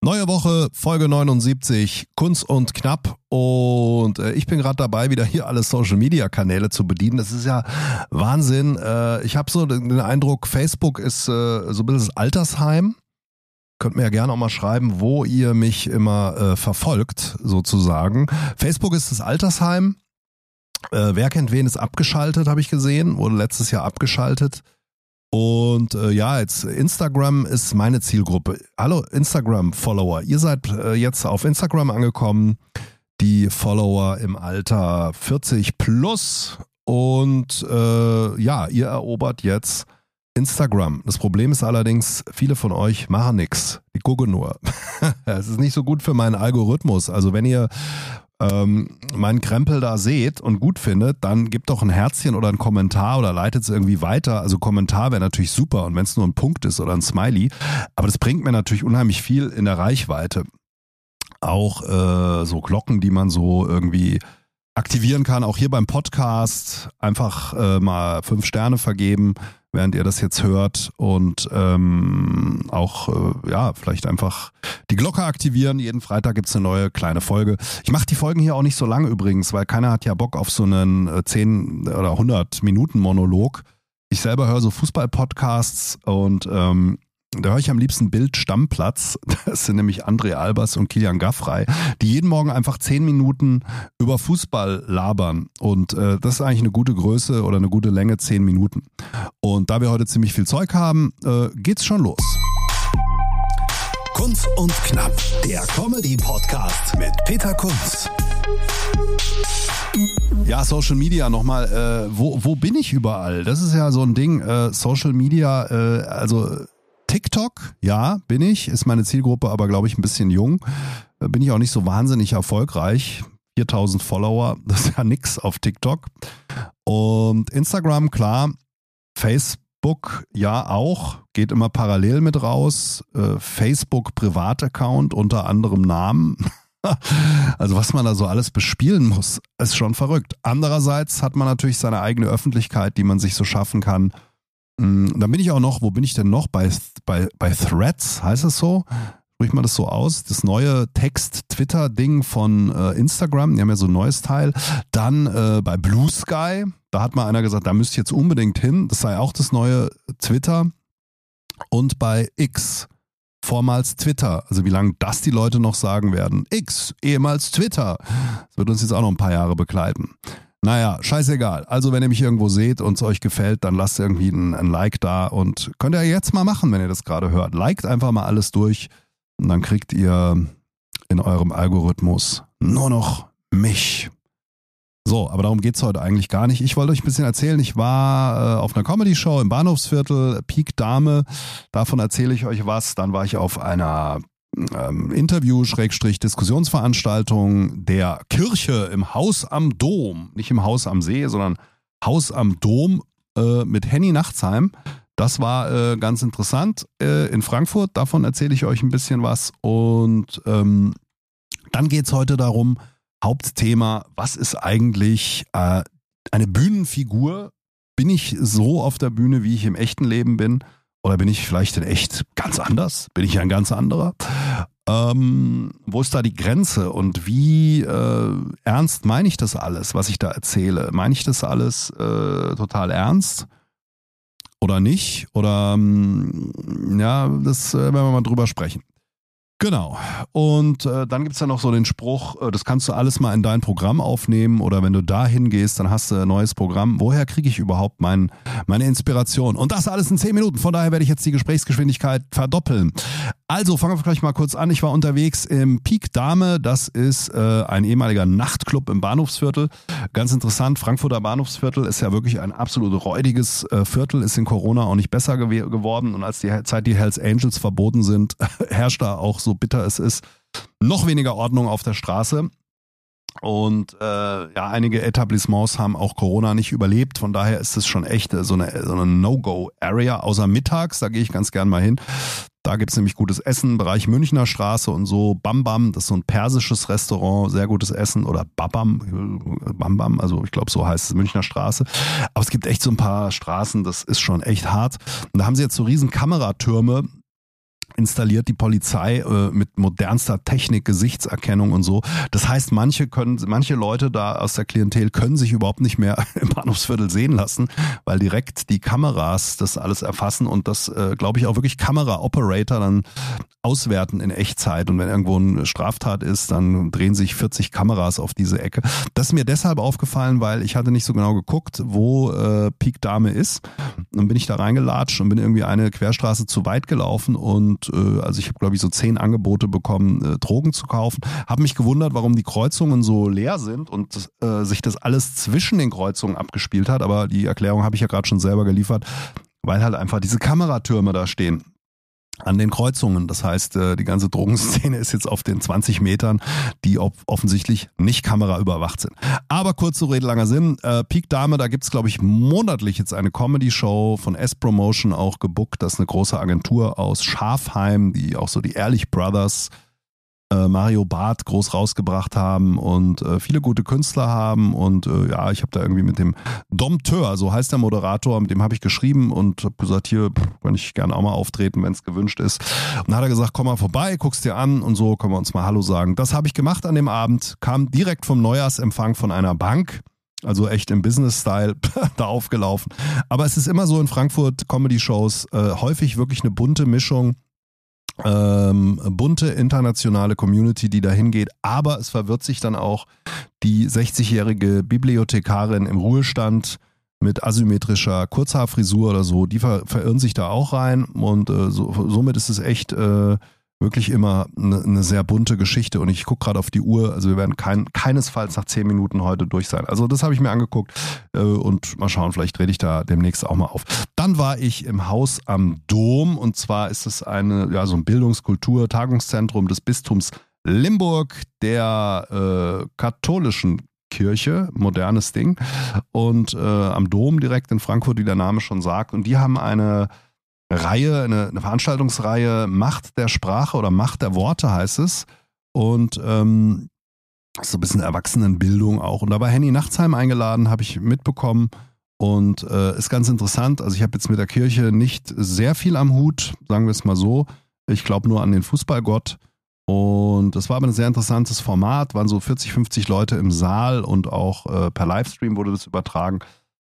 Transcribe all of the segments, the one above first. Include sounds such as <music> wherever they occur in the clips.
Neue Woche, Folge 79, Kunst und Knapp. Und äh, ich bin gerade dabei, wieder hier alle Social-Media-Kanäle zu bedienen. Das ist ja Wahnsinn. Äh, ich habe so den Eindruck, Facebook ist äh, so ein bisschen das Altersheim. Könnt mir ja gerne auch mal schreiben, wo ihr mich immer äh, verfolgt, sozusagen. Facebook ist das Altersheim. Äh, wer kennt wen ist abgeschaltet, habe ich gesehen. Wurde letztes Jahr abgeschaltet. Und äh, ja, jetzt Instagram ist meine Zielgruppe. Hallo Instagram-Follower, ihr seid äh, jetzt auf Instagram angekommen, die Follower im Alter 40 plus. Und äh, ja, ihr erobert jetzt Instagram. Das Problem ist allerdings, viele von euch machen nichts. Die gucken nur. <laughs> Es ist nicht so gut für meinen Algorithmus. Also wenn ihr ähm, meinen Krempel da seht und gut findet, dann gebt doch ein Herzchen oder ein Kommentar oder leitet es irgendwie weiter. Also Kommentar wäre natürlich super und wenn es nur ein Punkt ist oder ein Smiley, aber das bringt mir natürlich unheimlich viel in der Reichweite. Auch äh, so Glocken, die man so irgendwie aktivieren kann, auch hier beim Podcast einfach äh, mal fünf Sterne vergeben während ihr das jetzt hört und ähm, auch äh, ja vielleicht einfach die Glocke aktivieren. Jeden Freitag gibt's eine neue kleine Folge. Ich mache die Folgen hier auch nicht so lange übrigens, weil keiner hat ja Bock auf so einen äh, 10 oder 100 Minuten Monolog. Ich selber höre so Fußball-Podcasts und ähm, da höre ich am liebsten Bild Stammplatz. <laughs> Das sind nämlich André Albers und Kilian Gaffrey, die jeden Morgen einfach zehn Minuten über Fußball labern. Und äh, das ist eigentlich eine gute Größe oder eine gute Länge, zehn Minuten. Und da wir heute ziemlich viel Zeug haben, äh, geht's schon los. Kunz und Knapp, der Comedy-Podcast mit Peter Kunz. Ja, Social Media nochmal. Äh, wo, wo bin ich überall? Das ist ja so ein Ding. Äh, Social Media, äh, also TikTok, ja, bin ich, ist meine Zielgruppe, aber glaube ich ein bisschen jung. Äh, bin ich auch nicht so wahnsinnig erfolgreich. 4000 Follower, <laughs> das ist ja nix auf TikTok. Und Instagram, klar. Facebook, ja auch, geht immer parallel mit raus. Äh, Facebook Privataccount unter anderem Namen. <laughs> Also was man da so alles bespielen muss, ist schon verrückt. Andererseits hat man natürlich seine eigene Öffentlichkeit, die man sich so schaffen kann dann bin ich auch noch, wo bin ich denn noch? Bei, bei, bei Threads, heißt es so? Sprich mal das so aus. Das neue Text-Twitter-Ding von äh, Instagram, die haben ja so ein neues Teil. Dann äh, bei Blue Sky, da hat mal einer gesagt, da müsst ihr jetzt unbedingt hin. Das sei auch das neue Twitter. Und bei X, vormals Twitter. Also wie lange das die Leute noch sagen werden. X, ehemals Twitter. Das wird uns jetzt auch noch ein paar Jahre begleiten. Naja, scheißegal. Also wenn ihr mich irgendwo seht und es euch gefällt, dann lasst irgendwie ein, ein Like da und könnt ihr jetzt mal machen, wenn ihr das gerade hört. Liked einfach mal alles durch und dann kriegt ihr in eurem Algorithmus nur noch mich. So, aber darum geht's heute eigentlich gar nicht. Ich wollte euch ein bisschen erzählen, ich war äh, auf einer Comedy-Show im Bahnhofsviertel, Peak Dame, davon erzähle ich euch was. Dann war ich auf einer ähm, Interview, Schrägstrich, Diskussionsveranstaltung der Kirche im Haus am Dom. Nicht im Haus am See, sondern Haus am Dom äh, mit Henny Nachtsheim. Das war äh, ganz interessant äh, in Frankfurt. Davon erzähle ich euch ein bisschen was. Und ähm, dann geht es heute darum, Hauptthema, was ist eigentlich äh, eine Bühnenfigur? Bin ich so auf der Bühne, wie ich im echten Leben bin? Oder bin ich vielleicht in echt ganz anders? Bin ich ein ganz anderer? Ähm, wo ist da die Grenze und wie äh, ernst meine ich das alles, was ich da erzähle? Meine ich das alles äh, total ernst oder nicht? Oder ähm, ja, das äh, werden wir mal drüber sprechen. Genau. Und äh, dann gibt's ja noch so den Spruch, äh, das kannst du alles mal in dein Programm aufnehmen oder wenn du da hingehst, dann hast du ein neues Programm. Woher kriege ich überhaupt mein, meine Inspiration? Und das alles in zehn Minuten. Von daher werde ich jetzt die Gesprächsgeschwindigkeit verdoppeln. Also fangen wir gleich mal kurz an. Ich war unterwegs im Peak Dame. Das ist äh, ein ehemaliger Nachtclub im Bahnhofsviertel. Ganz interessant. Frankfurter Bahnhofsviertel ist ja wirklich ein absolut räudiges äh, Viertel. Ist in Corona auch nicht besser gew geworden. Und als die Zeit die Hells Angels verboten sind, <laughs> herrscht da auch so bitter es ist, noch weniger Ordnung auf der Straße. Und äh, ja, einige Etablissements haben auch Corona nicht überlebt. Von daher ist es schon echt so eine, so eine No-Go-Area. Außer mittags, da gehe ich ganz gern mal hin. Da gibt's nämlich gutes Essen, Bereich Münchner Straße und so. Bam Bam, das ist so ein persisches Restaurant, sehr gutes Essen. Oder Babam, Bam Bam, also ich glaube, so heißt es Münchner Straße. Aber es gibt echt so ein paar Straßen, das ist schon echt hart. Und da haben sie jetzt so riesen Kameratürme, installiert die Polizei äh, mit modernster Technik, Gesichtserkennung und so. Das heißt, manche können, manche Leute da aus der Klientel können sich überhaupt nicht mehr <laughs> im Bahnhofsviertel sehen lassen, weil direkt die Kameras das alles erfassen und das, äh, glaube ich, auch wirklich Kamera-Operator dann auswerten in Echtzeit. Und wenn irgendwo eine Straftat ist, dann drehen sich 40 Kameras auf diese Ecke. Das ist mir deshalb aufgefallen, weil ich hatte nicht so genau geguckt, wo äh, Peak Dame ist. Dann bin ich da reingelatscht und bin irgendwie eine Querstraße zu weit gelaufen und äh, also ich habe glaube ich so zehn Angebote bekommen, äh, Drogen zu kaufen. Habe mich gewundert, warum die Kreuzungen so leer sind und äh, sich das alles zwischen den Kreuzungen abgespielt hat. Aber die Erklärung habe ich ja gerade schon selber geliefert, weil halt einfach diese Kameratürme da stehen an den Kreuzungen. Das heißt, äh, die ganze Drogenszene ist jetzt auf den 20 Metern, die offensichtlich nicht kameraüberwacht sind. Aber kurze Rede, langer Sinn. Äh, Peak Dame, da gibt's glaube ich, monatlich jetzt eine Comedy-Show von S-Promotion auch gebuckt. Das ist eine große Agentur aus Schafheim, die auch so die Ehrlich Brothers Mario Barth groß rausgebracht haben und äh, viele gute Künstler haben. Und äh, ja, ich habe da irgendwie mit dem Dompteur, so heißt der Moderator, mit dem habe ich geschrieben und habe gesagt, hier kann ich gerne auch mal auftreten, wenn es gewünscht ist. Und dann hat er gesagt, komm mal vorbei, guckst dir an und so können wir uns mal Hallo sagen. Das habe ich gemacht an dem Abend, kam direkt vom Neujahrsempfang von einer Bank. Also echt im Business-Style <laughs> da aufgelaufen. Aber es ist immer so in Frankfurt Comedy-Shows äh, häufig wirklich eine bunte Mischung ähm, bunte internationale Community, die da hingeht, aber es verwirrt sich dann auch die 60-jährige Bibliothekarin im Ruhestand mit asymmetrischer Kurzhaarfrisur oder so, die ver verirren sich da auch rein und äh, so, somit ist es echt äh, wirklich immer eine, eine sehr bunte Geschichte und ich gucke gerade auf die Uhr, also wir werden kein, keinesfalls nach zehn Minuten heute durch sein. Also das habe ich mir angeguckt äh, und mal schauen, vielleicht rede ich da demnächst auch mal auf. Dann war ich im Haus am Dom und zwar ist es eine, ja, so ein Bildungskultur, Tagungszentrum des Bistums Limburg der äh, katholischen Kirche, modernes Ding. Und äh, am Dom direkt in Frankfurt, wie der Name schon sagt. Und die haben eine Reihe, eine, eine Veranstaltungsreihe Macht der Sprache oder Macht der Worte heißt es. Und ähm, so ein bisschen Erwachsenenbildung auch. Und da war Henny Nachtsheim eingeladen, habe ich mitbekommen. Und äh, ist ganz interessant. Also ich habe jetzt mit der Kirche nicht sehr viel am Hut, sagen wir es mal so. Ich glaube nur an den Fußballgott. Und das war aber ein sehr interessantes Format, waren so 40, 50 Leute im Saal und auch äh, per Livestream wurde das übertragen.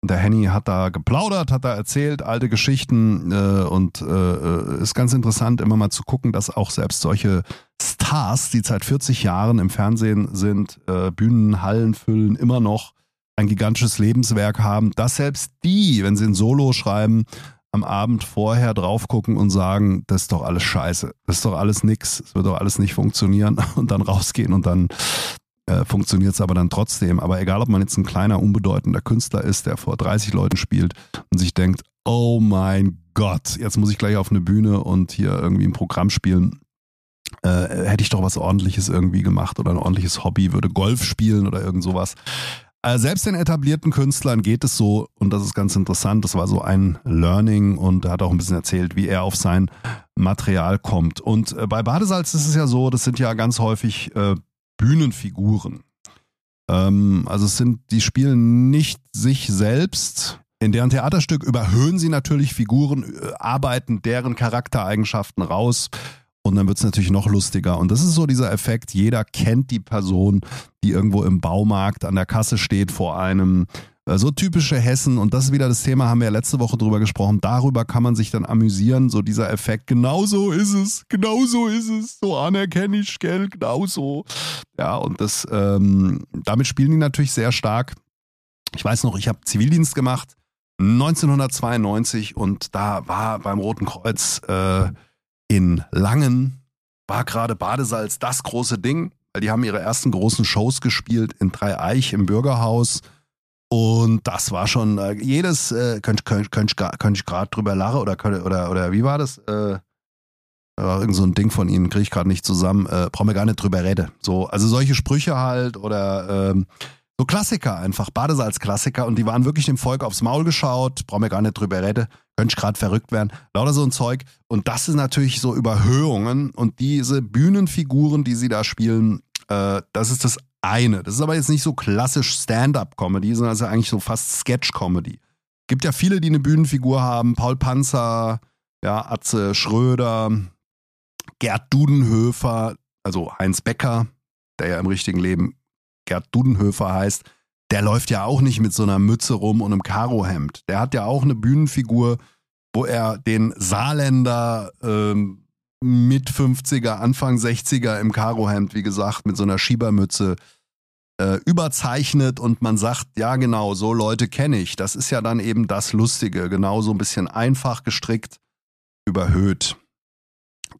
Der Henny hat da geplaudert, hat da erzählt, alte Geschichten äh, und äh, ist ganz interessant, immer mal zu gucken, dass auch selbst solche Stars, die seit 40 Jahren im Fernsehen sind, äh, Bühnen, Hallen füllen, immer noch ein gigantisches Lebenswerk haben, dass selbst die, wenn sie ein Solo schreiben, am Abend vorher drauf gucken und sagen, das ist doch alles scheiße, das ist doch alles nix, es wird doch alles nicht funktionieren <laughs> und dann rausgehen und dann äh, funktioniert es aber dann trotzdem. Aber egal, ob man jetzt ein kleiner, unbedeutender Künstler ist, der vor 30 Leuten spielt und sich denkt, oh mein Gott, jetzt muss ich gleich auf eine Bühne und hier irgendwie ein Programm spielen. Äh, hätte ich doch was ordentliches irgendwie gemacht oder ein ordentliches Hobby, würde Golf spielen oder irgend sowas. Äh, selbst den etablierten Künstlern geht es so, und das ist ganz interessant, das war so ein Learning und er hat auch ein bisschen erzählt, wie er auf sein Material kommt. Und äh, bei Badesalz ist es ja so, das sind ja ganz häufig äh, Bühnenfiguren. Ähm, also es sind, die spielen nicht sich selbst. In deren Theaterstück überhöhen sie natürlich Figuren, äh, arbeiten deren Charaktereigenschaften raus. Und dann wird es natürlich noch lustiger. Und das ist so dieser Effekt, jeder kennt die Person, die irgendwo im Baumarkt an der Kasse steht vor einem so typische Hessen, und das ist wieder das Thema, haben wir ja letzte Woche drüber gesprochen, darüber kann man sich dann amüsieren, so dieser Effekt, genau so ist es, genau so ist es, so anerkenne ich, gell, genau so. Ja, und das, ähm, damit spielen die natürlich sehr stark. Ich weiß noch, ich habe Zivildienst gemacht, 1992, und da war beim Roten Kreuz äh, in Langen, war gerade Badesalz das große Ding, weil die haben ihre ersten großen Shows gespielt in Dreieich im Bürgerhaus und das war schon äh, jedes, äh, könnte könnt, könnt, könnt ich gerade drüber lachen oder, oder, oder wie war das? Äh, irgend so ein Ding von ihnen, kriege ich gerade nicht zusammen, äh, brauchen wir gar nicht drüber reden. So, also solche Sprüche halt oder ähm, so Klassiker einfach, Badesalz-Klassiker und die waren wirklich dem Volk aufs Maul geschaut, brauchen wir gar nicht drüber reden, könnte ich gerade verrückt werden, lauter so ein Zeug. Und das ist natürlich so Überhöhungen und diese Bühnenfiguren, die sie da spielen, äh, das ist das eine. Das ist aber jetzt nicht so klassisch Stand-up-Comedy, sondern es ist ja eigentlich so fast Sketch-Comedy. Gibt ja viele, die eine Bühnenfigur haben, Paul Panzer, ja, Atze Schröder, Gerd Dudenhöfer, also Heinz Becker, der ja im richtigen Leben Gerd Dudenhöfer heißt, der läuft ja auch nicht mit so einer Mütze rum und einem Karohemd. Der hat ja auch eine Bühnenfigur, wo er den Saarländer ähm, mit 50er, Anfang 60er im Karohemd, wie gesagt, mit so einer Schiebermütze äh, überzeichnet und man sagt, ja genau, so Leute kenne ich. Das ist ja dann eben das Lustige, genau so ein bisschen einfach gestrickt, überhöht.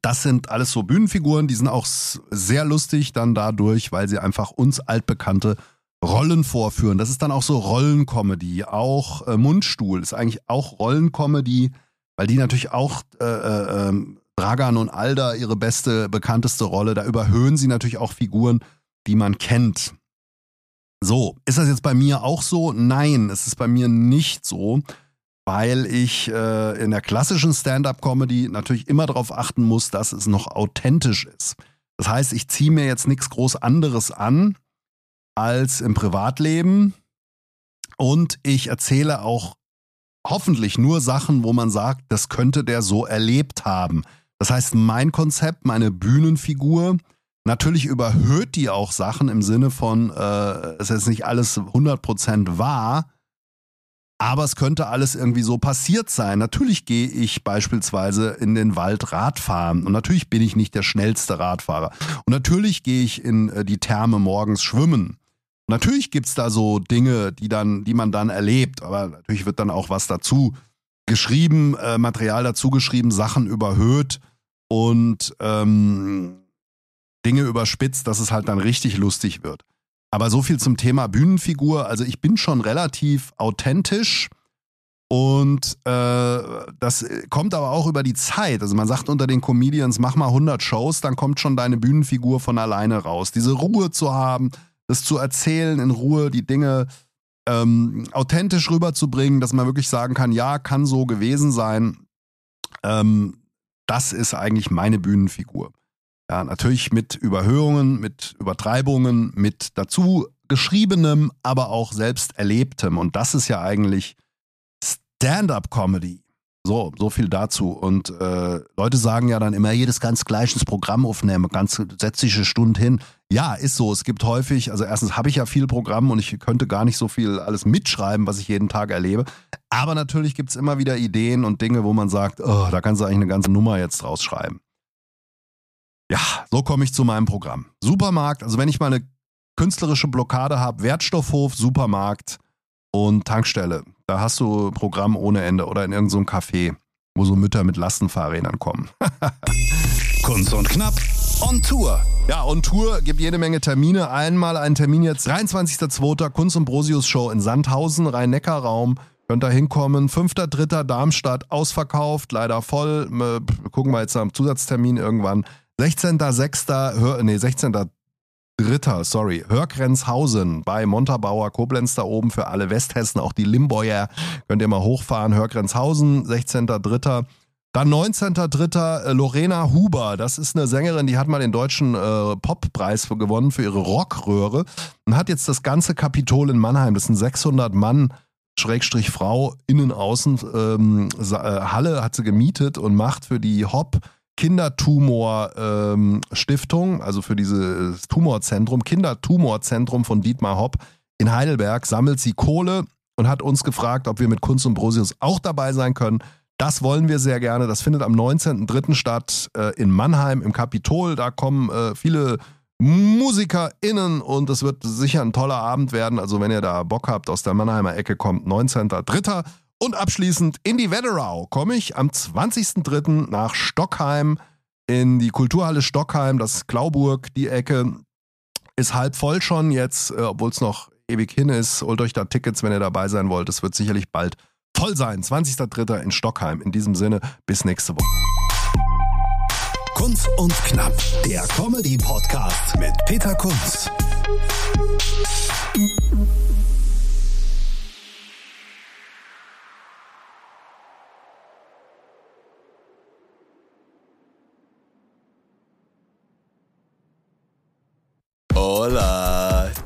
Das sind alles so Bühnenfiguren, die sind auch sehr lustig dann dadurch, weil sie einfach uns altbekannte Rollen vorführen. Das ist dann auch so Rollencomedy. Auch äh, Mundstuhl ist eigentlich auch Rollencomedy, weil die natürlich auch äh, äh, ähm, Dragan und Alda ihre beste, bekannteste Rolle. Da überhöhen sie natürlich auch Figuren, die man kennt. So, ist das jetzt bei mir auch so? Nein, es ist bei mir nicht so weil ich äh, in der klassischen Stand-up-Comedy natürlich immer darauf achten muss, dass es noch authentisch ist. Das heißt, ich ziehe mir jetzt nichts groß anderes an als im Privatleben und ich erzähle auch hoffentlich nur Sachen, wo man sagt, das könnte der so erlebt haben. Das heißt, mein Konzept, meine Bühnenfigur, natürlich überhöht die auch Sachen im Sinne von, äh, es ist nicht alles 100% wahr, aber es könnte alles irgendwie so passiert sein. Natürlich gehe ich beispielsweise in den Wald Radfahren und natürlich bin ich nicht der schnellste Radfahrer. Und natürlich gehe ich in äh, die Therme morgens schwimmen. Und natürlich gibt's da so Dinge, die dann, die man dann erlebt, aber natürlich wird dann auch was dazu geschrieben, äh, Material dazu geschrieben, Sachen überhöht und ähm, Dinge überspitzt, dass es halt dann richtig lustig wird. Aber so viel zum Thema Bühnenfigur. Also ich bin schon relativ authentisch und äh, das kommt aber auch über die Zeit. Also man sagt unter den Comedians, mach mal 100 Shows, dann kommt schon deine Bühnenfigur von alleine raus. Diese Ruhe zu haben, das zu erzählen in Ruhe, die Dinge ähm, authentisch rüberzubringen, dass man wirklich sagen kann, ja, kann so gewesen sein. Ähm, das ist eigentlich meine Bühnenfigur. Ja, natürlich mit Überhöhungen, mit Übertreibungen, mit dazu geschriebenem, aber auch selbst erlebtem. Und das ist ja eigentlich Stand-up-Comedy. So, so viel dazu. Und äh, Leute sagen ja dann immer, jedes ganz gleich ins Programm aufnehmen, ganz setz dich eine Stunde hin. Ja, ist so. Es gibt häufig, also erstens habe ich ja viel Programm und ich könnte gar nicht so viel alles mitschreiben, was ich jeden Tag erlebe. Aber natürlich gibt es immer wieder Ideen und Dinge, wo man sagt, oh, da kannst du eigentlich eine ganze Nummer jetzt draus schreiben. Ja, so komme ich zu meinem Programm. Supermarkt, also wenn ich mal eine künstlerische Blockade habe, Wertstoffhof, Supermarkt und Tankstelle. Da hast du Programm ohne Ende oder in irgendeinem so Café, wo so Mütter mit Lastenfahrrädern kommen. <laughs> Kunst und Knapp on Tour. Ja, on Tour gibt jede Menge Termine. Einmal ein Termin jetzt, 23.02. Kunst und Brosius Show in Sandhausen, Rhein-Neckar-Raum. Könnt da hinkommen. 5.3. Darmstadt, ausverkauft, leider voll. Gucken wir jetzt am Zusatztermin irgendwann. 16.06. Nee, 16. Dritter, sorry, Hörgrenzhausen bei Montabaur, Koblenz da oben für alle Westhessen, auch die Limboyer, könnt ihr mal hochfahren, Hörgrenzhausen, 16.3. Dann 19.3. Äh, Lorena Huber, das ist eine Sängerin, die hat mal den deutschen äh, Poppreis gewonnen für ihre Rockröhre und hat jetzt das ganze Kapitol in Mannheim, das sind 600 Mann, Schrägstrich Frau, innen, außen, ähm, äh, Halle hat sie gemietet und macht für die Hop Kindertumor-Stiftung, ähm, also für dieses Tumorzentrum, Kindertumorzentrum von Dietmar Hopp in Heidelberg, sammelt sie Kohle und hat uns gefragt, ob wir mit Kunst und Brosius auch dabei sein können. Das wollen wir sehr gerne. Das findet am 19.03. statt äh, in Mannheim im Kapitol. Da kommen äh, viele MusikerInnen und es wird sicher ein toller Abend werden. Also wenn ihr da Bock habt, aus der Mannheimer Ecke kommt, 19.03. Und abschließend in die Wetterau komme ich am 20.03. nach Stockheim in die Kulturhalle Stockheim, das Klauburg, die Ecke ist halb voll schon jetzt, äh, obwohl es noch ewig hin ist. Holt euch da Tickets, wenn ihr dabei sein wollt. Es wird sicherlich bald voll sein. 20.03. in Stockheim. In diesem Sinne, bis nächste Woche. Kunz und Knapp, der Comedy-Podcast mit Peter Kunz.